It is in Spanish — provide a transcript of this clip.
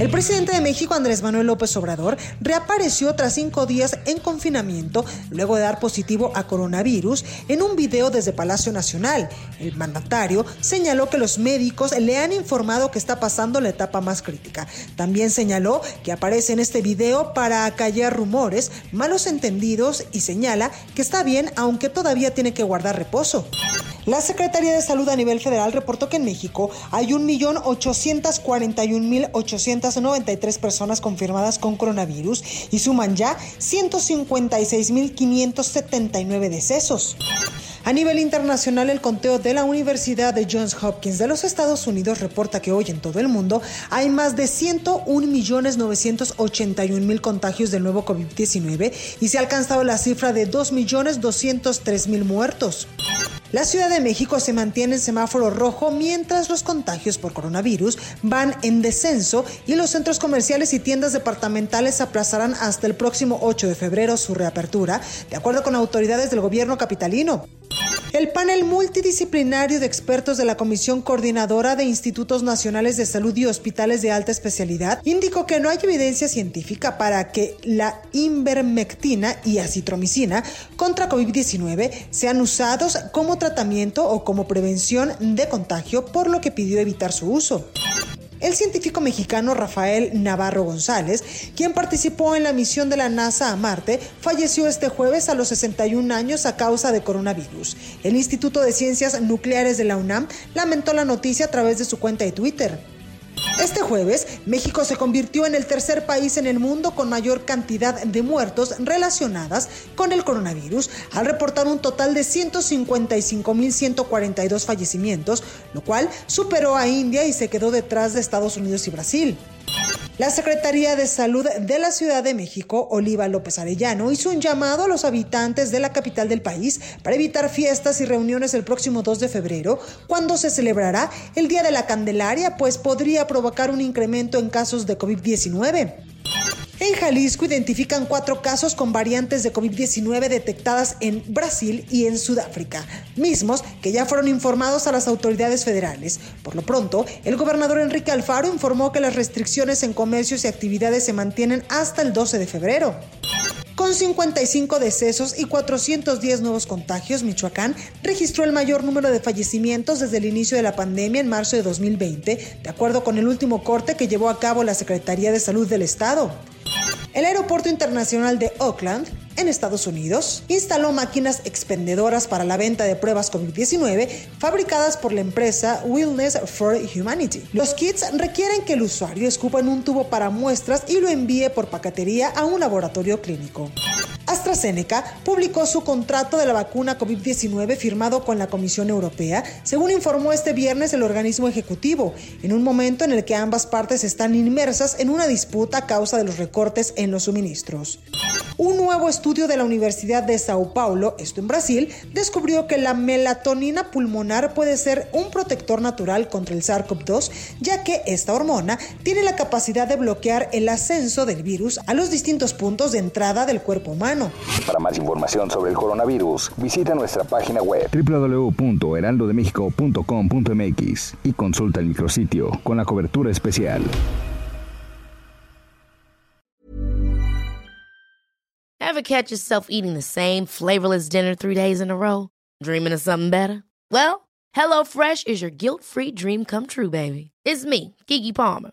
El presidente de México, Andrés Manuel López Obrador, reapareció tras cinco días en confinamiento luego de dar positivo a coronavirus en un video desde Palacio Nacional. El mandatario señaló que los médicos le han informado que está pasando la etapa más crítica. También señaló que aparece en este video para acallar rumores, malos entendidos y señala que está bien aunque todavía tiene que guardar reposo. La Secretaría de Salud a nivel federal reportó que en México hay 1.841.893 personas confirmadas con coronavirus y suman ya 156.579 decesos. A nivel internacional, el conteo de la Universidad de Johns Hopkins de los Estados Unidos reporta que hoy en todo el mundo hay más de 101.981.000 contagios del nuevo COVID-19 y se ha alcanzado la cifra de 2.203.000 muertos. La Ciudad de México se mantiene en semáforo rojo mientras los contagios por coronavirus van en descenso y los centros comerciales y tiendas departamentales aplazarán hasta el próximo 8 de febrero su reapertura, de acuerdo con autoridades del gobierno capitalino. El panel multidisciplinario de expertos de la Comisión Coordinadora de Institutos Nacionales de Salud y Hospitales de Alta Especialidad indicó que no hay evidencia científica para que la invermectina y acitromicina contra COVID-19 sean usados como tratamiento o como prevención de contagio, por lo que pidió evitar su uso. El científico mexicano Rafael Navarro González, quien participó en la misión de la NASA a Marte, falleció este jueves a los 61 años a causa de coronavirus. El Instituto de Ciencias Nucleares de la UNAM lamentó la noticia a través de su cuenta de Twitter. Este jueves, México se convirtió en el tercer país en el mundo con mayor cantidad de muertos relacionadas con el coronavirus, al reportar un total de 155.142 fallecimientos, lo cual superó a India y se quedó detrás de Estados Unidos y Brasil. La Secretaría de Salud de la Ciudad de México, Oliva López Arellano, hizo un llamado a los habitantes de la capital del país para evitar fiestas y reuniones el próximo 2 de febrero, cuando se celebrará el Día de la Candelaria, pues podría provocar un incremento en casos de COVID-19. En Jalisco identifican cuatro casos con variantes de COVID-19 detectadas en Brasil y en Sudáfrica, mismos que ya fueron informados a las autoridades federales. Por lo pronto, el gobernador Enrique Alfaro informó que las restricciones en comercios y actividades se mantienen hasta el 12 de febrero. Con 55 decesos y 410 nuevos contagios, Michoacán registró el mayor número de fallecimientos desde el inicio de la pandemia en marzo de 2020, de acuerdo con el último corte que llevó a cabo la Secretaría de Salud del Estado. El Aeropuerto Internacional de Oakland, en Estados Unidos, instaló máquinas expendedoras para la venta de pruebas COVID-19 fabricadas por la empresa Wellness for Humanity. Los kits requieren que el usuario escupa en un tubo para muestras y lo envíe por paquetería a un laboratorio clínico. AstraZeneca publicó su contrato de la vacuna COVID-19 firmado con la Comisión Europea, según informó este viernes el organismo ejecutivo, en un momento en el que ambas partes están inmersas en una disputa a causa de los recortes en los suministros. Un nuevo estudio de la Universidad de Sao Paulo, esto en Brasil, descubrió que la melatonina pulmonar puede ser un protector natural contra el SARS-CoV-2, ya que esta hormona tiene la capacidad de bloquear el ascenso del virus a los distintos puntos de entrada del cuerpo humano. Para más información sobre el coronavirus, visita nuestra página web www.heraldodemexico.com.mx y consulta el micrositio con la cobertura especial. Ever catch yourself eating the same flavorless dinner three days in a row? Dreaming of something better? Well, HelloFresh is your guilt-free dream come true, baby. It's me, Kiki Palmer.